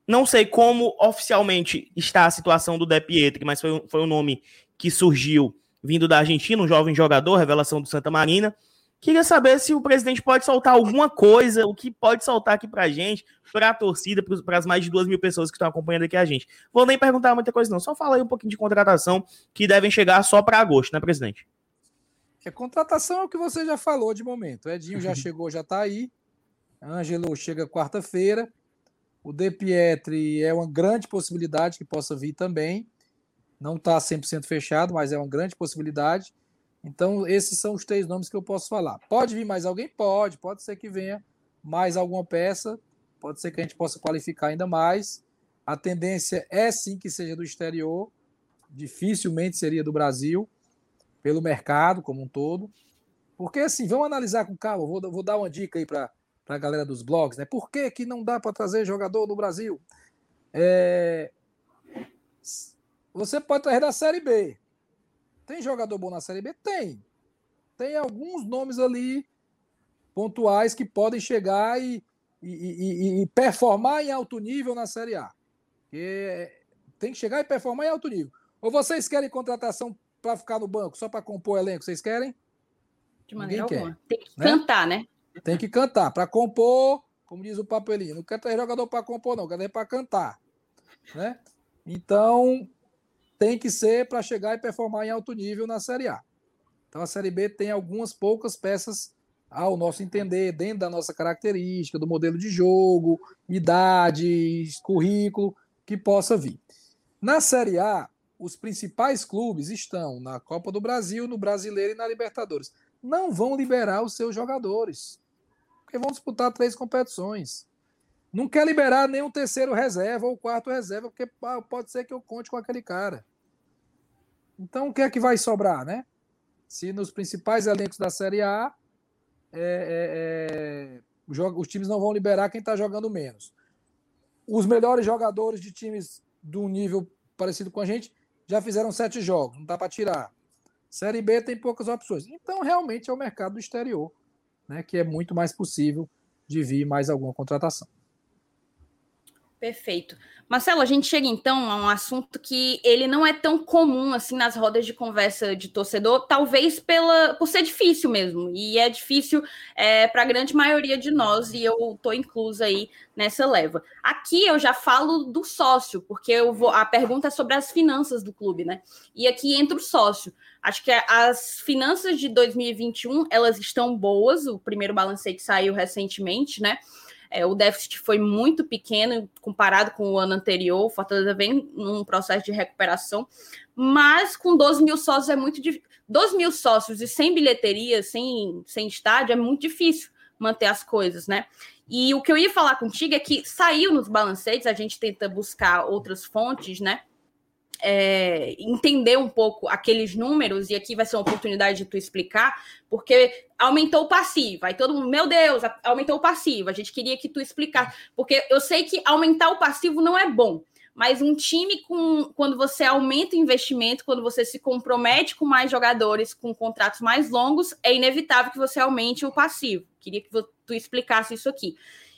[SPEAKER 3] Não sei como oficialmente está a situação do De Pietri, mas foi, foi um nome que surgiu vindo da Argentina, um jovem jogador, revelação do Santa Marina. Queria saber se o presidente pode soltar alguma coisa, o que pode soltar aqui para a gente, para a torcida, para as mais de duas mil pessoas que estão acompanhando aqui a gente. Vou nem perguntar muita coisa, não. Só falar aí um pouquinho de contratação que devem chegar só para agosto, né, presidente?
[SPEAKER 2] A contratação é o que você já falou de momento. Edinho já chegou, já está aí. Ângelo chega quarta-feira. O De Pietri é uma grande possibilidade que possa vir também. Não está 100% fechado, mas é uma grande possibilidade. Então, esses são os três nomes que eu posso falar. Pode vir mais alguém? Pode. Pode ser que venha mais alguma peça. Pode ser que a gente possa qualificar ainda mais. A tendência é sim que seja do exterior. Dificilmente seria do Brasil, pelo mercado como um todo. Porque, assim, vamos analisar com calma. Vou, vou dar uma dica aí para para a galera dos blogs, né? Por que, que não dá para trazer jogador no Brasil? É... Você pode trazer da Série B. Tem jogador bom na Série B? Tem. Tem alguns nomes ali pontuais que podem chegar e, e, e, e performar em alto nível na Série A. Tem que chegar e performar em alto nível. Ou vocês querem contratação para ficar no banco, só para compor elenco? Vocês querem?
[SPEAKER 1] De maneira Ninguém alguma. Quer, tem que né? cantar, né?
[SPEAKER 2] Tem que cantar. Para compor, como diz o papelinho, não quer ter jogador para compor, não, quer ter para cantar. Né? Então, tem que ser para chegar e performar em alto nível na Série A. Então, a Série B tem algumas poucas peças, ao nosso entender, dentro da nossa característica, do modelo de jogo, idade, currículo, que possa vir. Na Série A, os principais clubes estão na Copa do Brasil, no Brasileiro e na Libertadores. Não vão liberar os seus jogadores porque vão disputar três competições. Não quer liberar nenhum terceiro reserva ou quarto reserva, porque pode ser que eu conte com aquele cara. Então, o que é que vai sobrar, né? Se nos principais elencos da Série A, é, é, é, os times não vão liberar quem está jogando menos. Os melhores jogadores de times do nível parecido com a gente já fizeram sete jogos, não dá para tirar. Série B tem poucas opções. Então, realmente é o mercado do exterior né, que é muito mais possível de vir mais alguma contratação.
[SPEAKER 1] Perfeito. Marcelo, a gente chega então a um assunto que ele não é tão comum assim nas rodas de conversa de torcedor, talvez pela por ser difícil mesmo. E é difícil é, para a grande maioria de nós, e eu estou inclusa aí nessa leva. Aqui eu já falo do sócio, porque eu vou, a pergunta é sobre as finanças do clube, né? E aqui entra o sócio. Acho que as finanças de 2021 elas estão boas, o primeiro balancete saiu recentemente, né? É, o déficit foi muito pequeno comparado com o ano anterior. O Fortaleza vem num processo de recuperação, mas com 12 mil sócios é muito difícil. 12 mil sócios e sem bilheteria, sem, sem estádio, é muito difícil manter as coisas, né? E o que eu ia falar contigo é que saiu nos balancetes, a gente tenta buscar outras fontes, né? É, entender um pouco aqueles números, e aqui vai ser uma oportunidade de tu explicar, porque aumentou o passivo. Aí todo mundo, meu Deus, aumentou o passivo. A gente queria que tu explicasse, porque eu sei que aumentar o passivo não é bom. Mas um time com quando você aumenta o investimento, quando você se compromete com mais jogadores, com contratos mais longos, é inevitável que você aumente o passivo. Queria que tu explicasse isso aqui.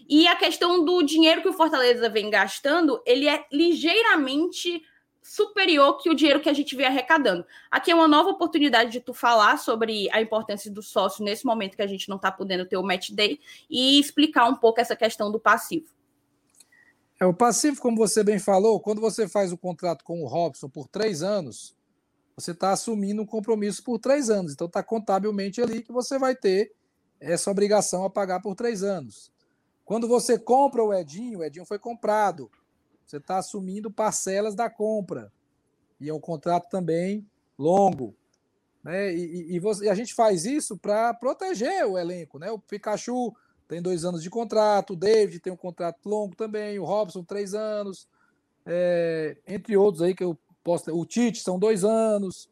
[SPEAKER 1] E a questão do dinheiro que o Fortaleza vem gastando, ele é ligeiramente superior que o dinheiro que a gente vem arrecadando. Aqui é uma nova oportunidade de tu falar sobre a importância do sócio nesse momento que a gente não está podendo ter o match day e explicar um pouco essa questão do passivo.
[SPEAKER 2] É, o passivo, como você bem falou, quando você faz o contrato com o Robson por três anos, você está assumindo um compromisso por três anos. Então está contabilmente ali que você vai ter essa obrigação a pagar por três anos. Quando você compra o Edinho, o Edinho foi comprado. Você está assumindo parcelas da compra. E é um contrato também longo. Né? E, e, você, e a gente faz isso para proteger o elenco. Né? O Pikachu tem dois anos de contrato, o David tem um contrato longo também, o Robson, três anos, é, entre outros aí que eu posso. O Tite são dois anos,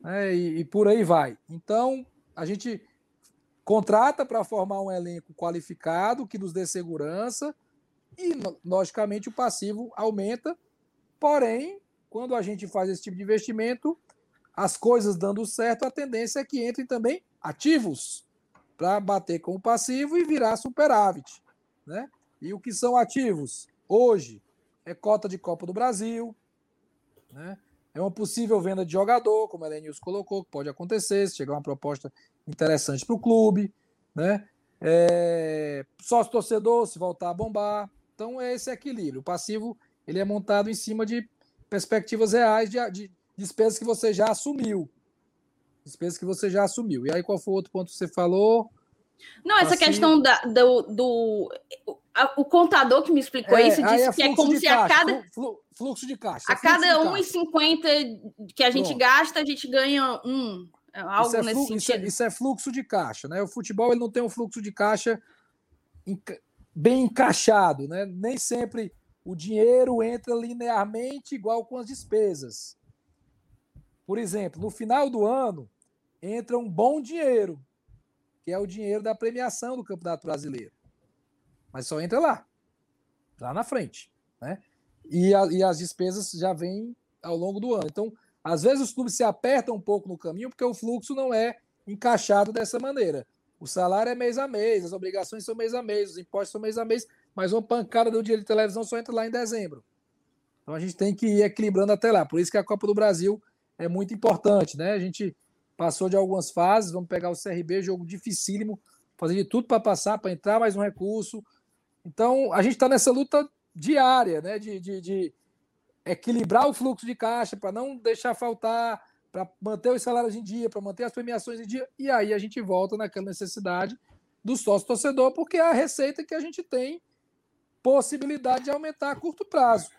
[SPEAKER 2] né? e, e por aí vai. Então, a gente contrata para formar um elenco qualificado que nos dê segurança e, logicamente, o passivo aumenta. Porém, quando a gente faz esse tipo de investimento, as coisas dando certo, a tendência é que entrem também ativos para bater com o passivo e virar superávit. Né? E o que são ativos? Hoje é cota de Copa do Brasil, né? é uma possível venda de jogador, como a Elenius colocou, que pode acontecer, se chegar uma proposta interessante para o clube. Né? É... Sócio torcedor, se voltar a bombar. Então é esse equilíbrio. O passivo ele é montado em cima de perspectivas reais de, de despesas que você já assumiu. Despesas que você já assumiu. E aí, qual foi o outro ponto que você falou?
[SPEAKER 1] Não, essa questão da, do, do a, o contador que me explicou é, isso disse é que é como se caixa, a cada
[SPEAKER 2] fluxo de caixa.
[SPEAKER 1] A cada 1,50 que a gente gasta, a gente ganha um. É algo isso é nesse
[SPEAKER 2] sentido. Isso é, isso é, fluxo de caixa, né? O futebol ele não tem um fluxo de caixa bem encaixado, né? Nem sempre o dinheiro entra linearmente igual com as despesas. Por exemplo, no final do ano entra um bom dinheiro, que é o dinheiro da premiação do Campeonato Brasileiro. Mas só entra lá, lá na frente, né? E, a, e as despesas já vêm ao longo do ano. Então, às vezes os clubes se apertam um pouco no caminho porque o fluxo não é encaixado dessa maneira. O salário é mês a mês, as obrigações são mês a mês, os impostos são mês a mês, mas uma pancada do dia de televisão só entra lá em dezembro. Então a gente tem que ir equilibrando até lá. Por isso que a Copa do Brasil é muito importante, né? A gente passou de algumas fases, vamos pegar o CRB, jogo dificílimo, fazer de tudo para passar, para entrar mais um recurso. Então a gente está nessa luta diária, né? De, de, de equilibrar o fluxo de caixa, para não deixar faltar para manter os salários em dia, para manter as premiações em dia, e aí a gente volta naquela necessidade do sócio torcedor, porque é a receita que a gente tem possibilidade de aumentar a curto prazo,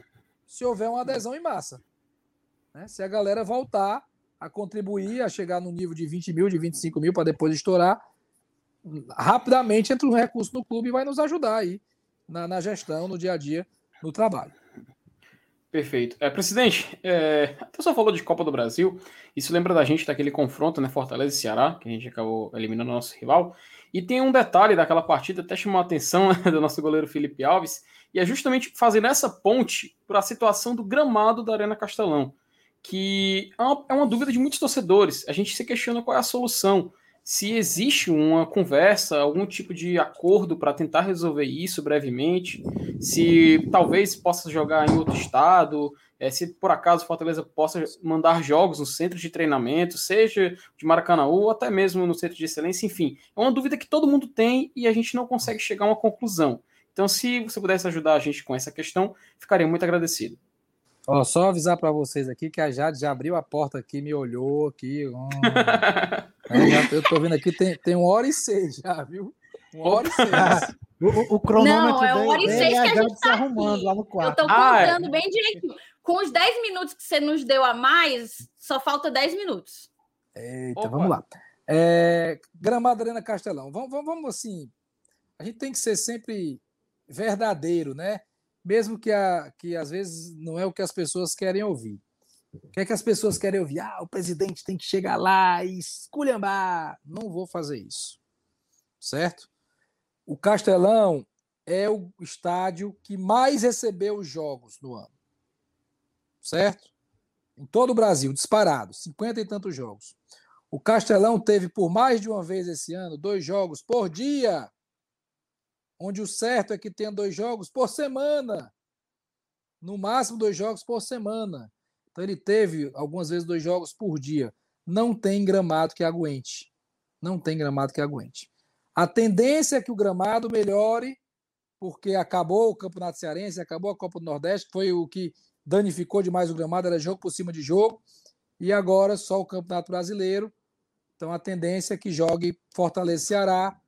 [SPEAKER 2] se houver uma adesão em massa. Né? Se a galera voltar a contribuir, a chegar no nível de 20 mil, de 25 mil, para depois estourar, rapidamente entra um recurso no clube e vai nos ajudar aí na, na gestão, no dia a dia, no trabalho.
[SPEAKER 5] Perfeito. É, presidente, é, só falou de Copa do Brasil. Isso lembra da gente daquele confronto, né? Fortaleza e Ceará, que a gente acabou eliminando o nosso rival. E tem um detalhe daquela partida, até chamou a atenção né, do nosso goleiro Felipe Alves, e é justamente fazendo essa ponte para a situação do gramado da Arena Castelão, que é uma, é uma, dúvida de muitos torcedores. A gente se questiona qual é a solução. Se existe uma conversa, algum tipo de acordo para tentar resolver isso brevemente, se talvez possa jogar em outro estado, é, se por acaso Fortaleza possa mandar jogos no centro de treinamento, seja de Maracanã ou até mesmo no centro de excelência, enfim, é uma dúvida que todo mundo tem e a gente não consegue chegar a uma conclusão. Então, se você pudesse ajudar a gente com essa questão, ficaria muito agradecido.
[SPEAKER 2] Ó, só avisar para vocês aqui que a Jade já abriu a porta aqui, me olhou aqui. Hum. é, já, eu tô vendo aqui, tem, tem uma hora e seis já, viu? Uma hora e seis.
[SPEAKER 4] o, o, cronômetro
[SPEAKER 1] Não, é uma hora e seis que a gente tá
[SPEAKER 4] arrumando
[SPEAKER 1] aqui.
[SPEAKER 4] lá no quarto.
[SPEAKER 1] Eu tô
[SPEAKER 5] Ah, é.
[SPEAKER 1] contando bem direitinho. Com os 10 minutos que você nos deu a mais, só falta 10 minutos.
[SPEAKER 2] Eita,
[SPEAKER 5] Opa.
[SPEAKER 2] vamos lá. É, Gramado Arena Castelão. Vamos, vamos, vamos assim. A gente tem que ser sempre verdadeiro, né? Mesmo que, a, que às vezes não é o que as pessoas querem ouvir. O que é que as pessoas querem ouvir? Ah, o presidente tem que chegar lá e esculhambar. Não vou fazer isso. Certo? O Castelão é o estádio que mais recebeu jogos no ano. Certo? Em todo o Brasil, disparado, 50 e tantos jogos. O Castelão teve por mais de uma vez esse ano dois jogos por dia, onde o certo é que tenha dois jogos por semana. No máximo dois jogos por semana. Então ele teve algumas vezes dois jogos por dia. Não tem gramado que aguente. Não tem gramado que aguente. A tendência é que o gramado melhore, porque acabou o Campeonato Cearense, acabou a Copa do Nordeste, foi o que danificou demais o gramado, era jogo por cima de jogo, e agora só o Campeonato Brasileiro. Então a tendência é que jogue Fortaleza Ceará,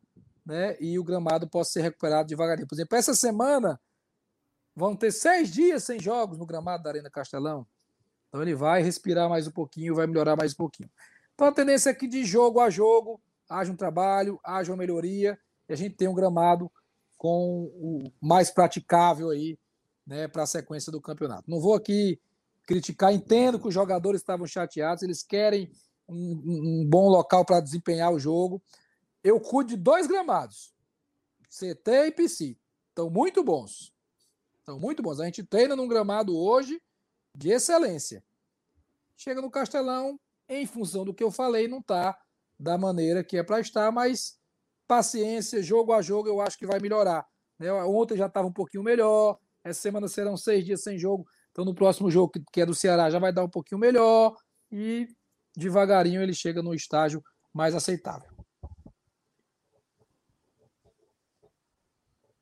[SPEAKER 2] né? E o gramado possa ser recuperado devagarinho. Por exemplo, essa semana vão ter seis dias sem jogos no gramado da Arena Castelão. Então ele vai respirar mais um pouquinho, vai melhorar mais um pouquinho. Então a tendência é que de jogo a jogo haja um trabalho, haja uma melhoria e a gente tenha um gramado com o mais praticável aí, né, para a sequência do campeonato. Não vou aqui criticar, entendo que os jogadores estavam chateados, eles querem um, um bom local para desempenhar o jogo. Eu cuido de dois gramados, CT e PC. Estão muito bons. Estão muito bons. A gente treina num gramado hoje de excelência. Chega no Castelão, em função do que eu falei, não está da maneira que é para estar, mas paciência, jogo a jogo, eu acho que vai melhorar. Né? Ontem já estava um pouquinho melhor, essa semana serão seis dias sem jogo, então no próximo jogo, que- é do Ceará, já vai dar um pouquinho melhor e devagarinho ele chega no estágio mais aceitável.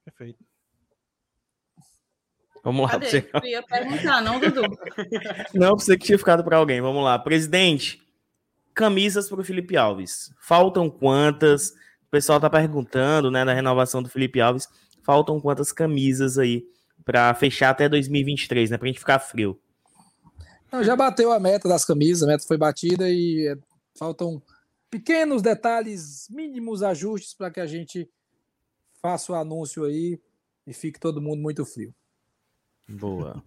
[SPEAKER 4] Perfeito.
[SPEAKER 3] Vamos lá.
[SPEAKER 1] Cadê?
[SPEAKER 3] Você...
[SPEAKER 1] Eu ia perguntar, não, Dudu.
[SPEAKER 3] Não, você que tinha ficado para alguém. Vamos lá. Presidente, camisas para o Felipe Alves. Faltam quantas? O pessoal tá perguntando, né, na renovação do Felipe Alves. Faltam quantas camisas aí para fechar até 2023, né, pra gente ficar frio.
[SPEAKER 2] Não, já bateu a meta das camisas, a meta foi batida e é, faltam pequenos detalhes, mínimos ajustes para que a gente faça o anúncio aí e fique todo mundo muito frio.
[SPEAKER 3] Boa.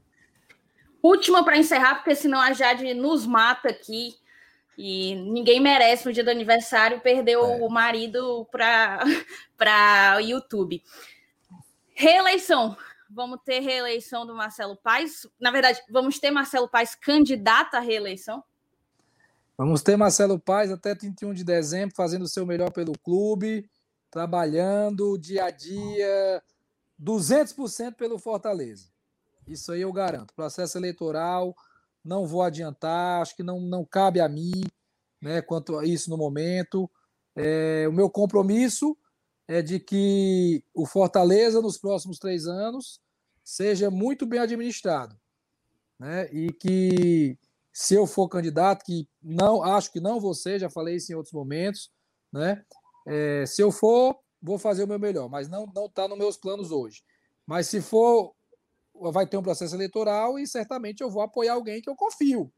[SPEAKER 1] Última para encerrar, porque senão a Jade nos mata aqui. E ninguém merece no dia do aniversário perder o marido para YouTube. Reeleição. Vamos ter reeleição do Marcelo Paes. Na verdade, vamos ter Marcelo Paes candidato à reeleição.
[SPEAKER 2] Vamos ter Marcelo Paes até 31 de dezembro fazendo o seu melhor pelo clube, trabalhando dia a dia 200% pelo Fortaleza. Isso aí eu garanto. Processo eleitoral, não vou adiantar, acho que não, não cabe a mim né, quanto a isso no momento. É, o meu compromisso é de que o Fortaleza, nos próximos três anos, seja muito bem administrado. Né, e que, se eu for candidato, que não acho que não ser, já falei isso em outros momentos, né, é, se eu for, vou fazer o meu melhor, mas não está nos meus planos hoje. Mas se for vai ter um processo eleitoral e certamente eu vou apoiar alguém que eu confio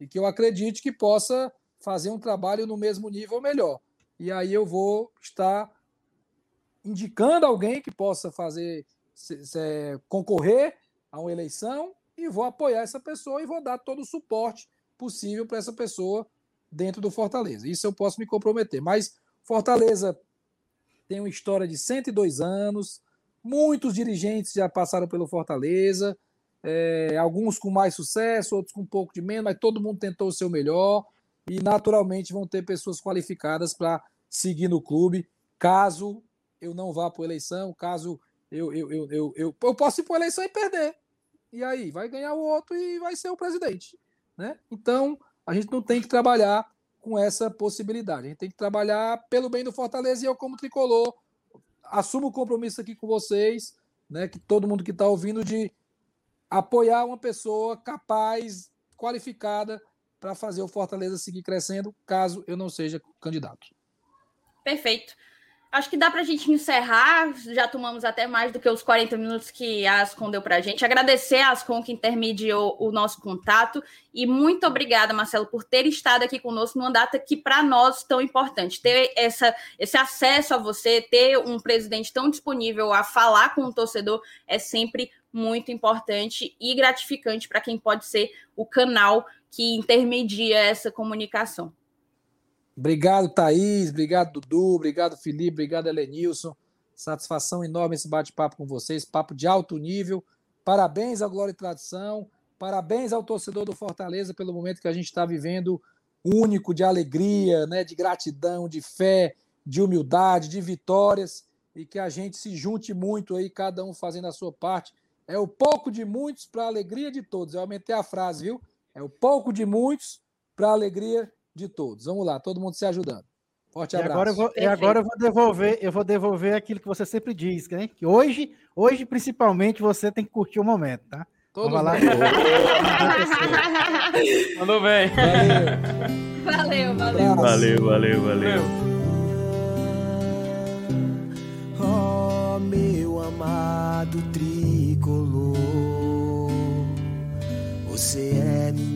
[SPEAKER 2] e que eu acredite que possa fazer um trabalho no mesmo nível ou melhor. E aí eu vou estar indicando alguém que possa fazer se, se, concorrer a uma eleição e vou apoiar essa pessoa e vou dar todo o suporte possível para essa pessoa dentro do Fortaleza. Isso eu posso me comprometer. Mas Fortaleza tem uma história de 102 anos, Muitos dirigentes já passaram pelo Fortaleza, é, alguns com mais sucesso, outros com um pouco de menos, mas todo mundo tentou o seu melhor e naturalmente vão ter pessoas qualificadas para seguir no clube, caso eu não vá para eleição, caso eu, eu, eu, eu, eu, eu posso ir para eleição e perder. E aí, vai ganhar o outro e vai ser o presidente. Né? Então, a gente não tem que trabalhar com essa possibilidade. A gente tem que trabalhar pelo bem do Fortaleza e eu, como tricolor, assumo o compromisso aqui com vocês, né, que todo mundo que está ouvindo, de apoiar uma pessoa capaz, qualificada para fazer o Fortaleza seguir crescendo, caso eu não seja candidato.
[SPEAKER 1] Perfeito. Acho que dá para a gente encerrar. Já tomamos até mais do que os 40 minutos que a Ascom deu para a gente. Agradecer a Ascom que intermediou o nosso contato. E muito obrigada, Marcelo, por ter estado aqui conosco numa data que para nós tão importante. Ter essa, esse acesso a você, ter um presidente tão disponível a falar com o torcedor é sempre muito importante e gratificante para quem pode ser o canal que intermedia essa comunicação.
[SPEAKER 2] Obrigado, Thaís. Obrigado, Dudu. Obrigado, Felipe. Obrigado, Elenilson. Satisfação enorme esse bate-papo com vocês. Papo de alto nível. Parabéns ao Glória e Tradição. Parabéns ao torcedor do Fortaleza pelo momento que a gente está vivendo único de alegria, né, de gratidão, de fé, de humildade, de vitórias e que a gente se junte muito aí, cada um fazendo a sua parte. É o pouco de muitos para a alegria de todos. Eu aumentei a frase, viu? É o pouco de muitos para a alegria de todos. Vamos lá, todo mundo se ajudando. Forte abraço.
[SPEAKER 4] E agora eu vou, e agora eu vou devolver, eu vou devolver aquilo que você sempre diz, né? Que hoje, hoje principalmente você tem que curtir o momento, tá?
[SPEAKER 2] Todo Vamos lá.
[SPEAKER 5] Mandou bem.
[SPEAKER 1] Valeu, valeu.
[SPEAKER 3] Valeu, valeu, valeu.
[SPEAKER 6] Oh, meu amado tricolor, você é minha.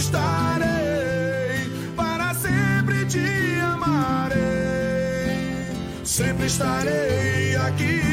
[SPEAKER 6] estarei, para sempre te amarei, sempre estarei aqui.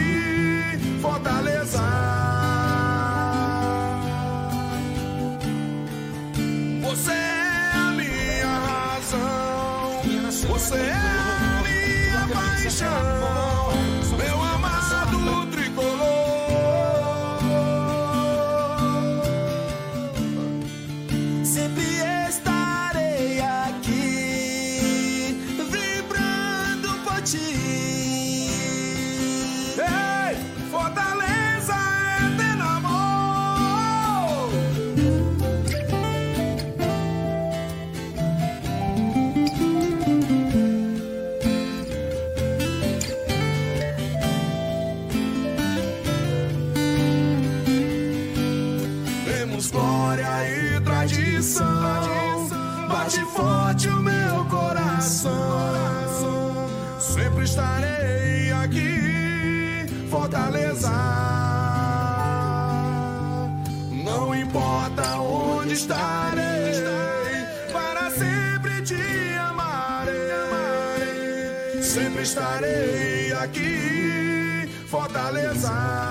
[SPEAKER 6] Estarei aqui, Fortaleza.